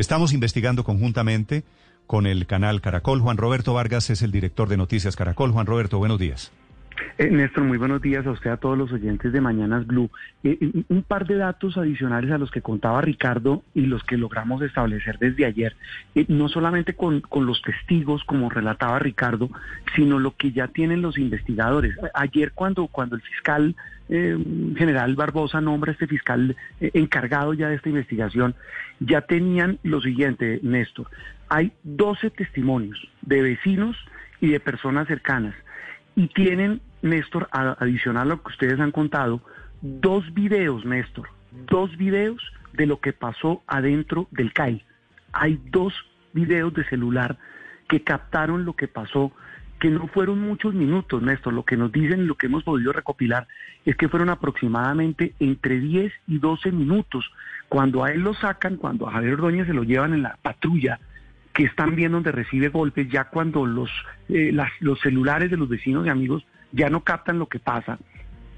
Estamos investigando conjuntamente con el canal Caracol. Juan Roberto Vargas es el director de Noticias Caracol. Juan Roberto, buenos días. Eh, Néstor, muy buenos días a usted, a todos los oyentes de Mañanas Blue. Eh, un par de datos adicionales a los que contaba Ricardo y los que logramos establecer desde ayer, eh, no solamente con, los testigos, como relataba Ricardo, sino lo que ya tienen los investigadores. Ayer cuando, cuando el fiscal general Barbosa nombra a este fiscal encargado ya de esta investigación, ya tenían lo siguiente, Néstor. Hay 12 testimonios de vecinos y de personas cercanas y tienen, Néstor, adicional a lo que ustedes han contado, dos videos, Néstor, dos videos de lo que pasó adentro del CAI. Hay dos videos de celular que captaron lo que pasó, que no fueron muchos minutos, Néstor. Lo que nos dicen y lo que hemos podido recopilar es que fueron aproximadamente entre 10 y 12 minutos. Cuando a él lo sacan, cuando a Javier Ordóñez se lo llevan en la patrulla que están bien donde recibe golpes, ya cuando los, eh, los celulares de los vecinos y amigos ya no captan lo que pasa,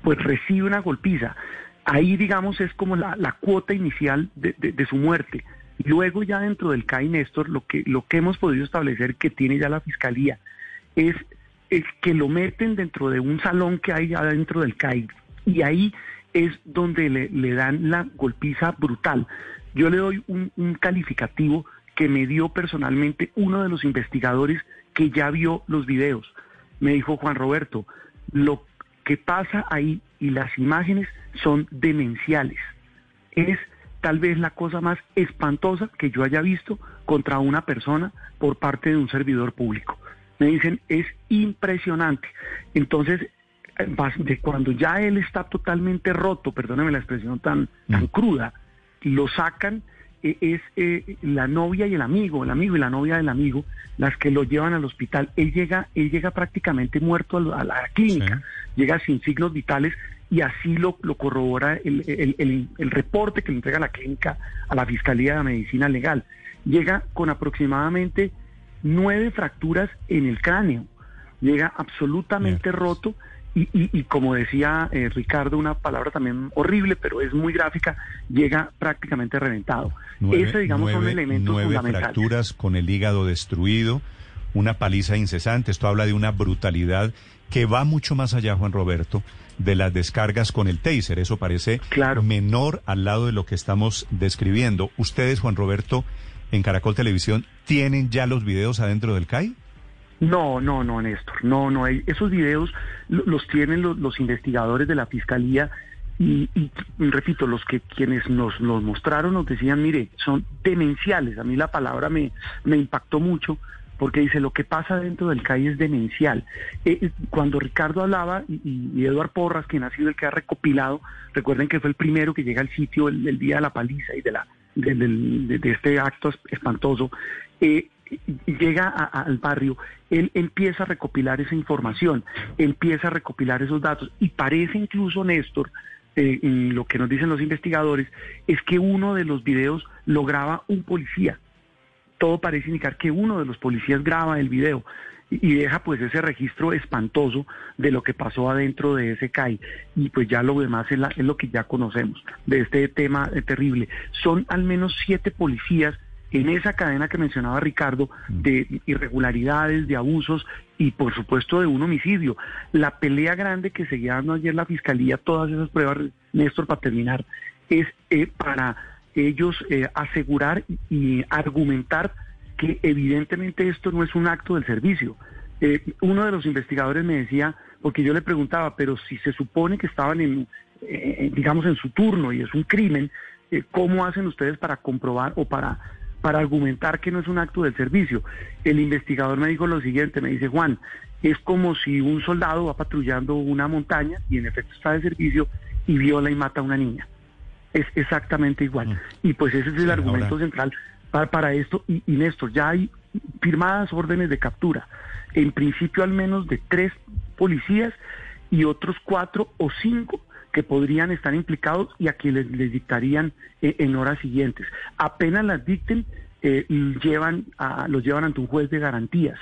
pues recibe una golpiza. Ahí, digamos, es como la, cuota inicial de, su muerte. Luego ya dentro del CAI Néstor, lo que, lo que hemos podido establecer que tiene ya la Fiscalía es, que lo meten dentro de un salón que hay ya dentro del CAI. Y ahí es donde le, dan la golpiza brutal. Yo le doy un, un calificativo que me dio personalmente uno de los investigadores que ya vio los videos. Me dijo Juan Roberto, lo que pasa ahí y las imágenes son demenciales. Es tal vez la cosa más espantosa que yo haya visto contra una persona por parte de un servidor público. Me dicen, es impresionante. Entonces, de cuando ya él está totalmente roto, perdóneme la expresión tan, tan mm. cruda, lo sacan es eh, la novia y el amigo, el amigo y la novia del amigo, las que lo llevan al hospital. Él llega, él llega prácticamente muerto a la, clínica, llega sin signos vitales y así lo, lo corrobora el, el, reporte que le entrega la clínica a la Fiscalía de Medicina Legal. Llega con aproximadamente nueve fracturas en el cráneo, llega absolutamente roto y, y, como decía eh, Ricardo, una palabra también horrible, pero es muy gráfica, llega prácticamente reventado. Ese, digamos, son elementos nueve fracturas con el hígado destruido, una paliza incesante. Esto habla de una brutalidad que va mucho más allá, Juan Roberto, de las descargas con el taser. Eso parece claro. menor al lado de lo que estamos describiendo. Ustedes, Juan Roberto, en Caracol Televisión, ¿tienen ya los videos adentro del CAI? No, no, no, Néstor, no, no, esos videos los tienen los, investigadores de la Fiscalía y, repito, los que quienes nos los mostraron nos decían, mire, son demenciales, a mí la palabra me, me impactó mucho porque dice lo que pasa dentro del CAI es demencial. Eh, eh, cuando Ricardo hablaba y, y, Eduard Porras, quien ha sido el que ha recopilado, recuerden que fue el primero que llega al sitio el, día de la paliza y de, la, de, de este acto espantoso, eh, llega al barrio, él empieza a recopilar esa información, empieza a recopilar esos datos y parece incluso, Néstor, eh, lo que nos dicen los investigadores, es que uno de los videos lo graba un policía. Todo parece indicar que uno de los policías graba el video y deja pues ese registro espantoso de lo que pasó adentro de ese CAI. Y pues ya lo demás es, es lo que ya conocemos de este tema eh, terrible. Son al menos siete policías en esa cadena que mencionaba Ricardo mm. de irregularidades, de abusos y por supuesto de un homicidio. La pelea grande que seguía dando ayer la Fiscalía, todas esas pruebas, Néstor, para terminar, es eh, para ellos eh, asegurar y argumentar que evidentemente esto no es un acto del servicio. Eh, uno de los investigadores me decía, porque yo le preguntaba, pero si se supone que estaban en, digamos, en su turno y es un crimen, ¿cómo hacen ustedes para comprobar o para para argumentar que no es un acto del servicio. El investigador me dijo lo siguiente, me dice, Juan, es como si un soldado va patrullando una montaña y en efecto está de servicio y viola y mata a una niña. Es exactamente igual. Mm. Y pues ese es el argumento central para, para esto. Y, y Néstor, ya hay firmadas órdenes de captura. En principio al menos de tres policías y otros cuatro o cinco que podrían estar implicados y a quienes les dictarían eh, en horas siguientes. Apenas las dicten, eh, llevan a, los llevan ante un juez de garantías.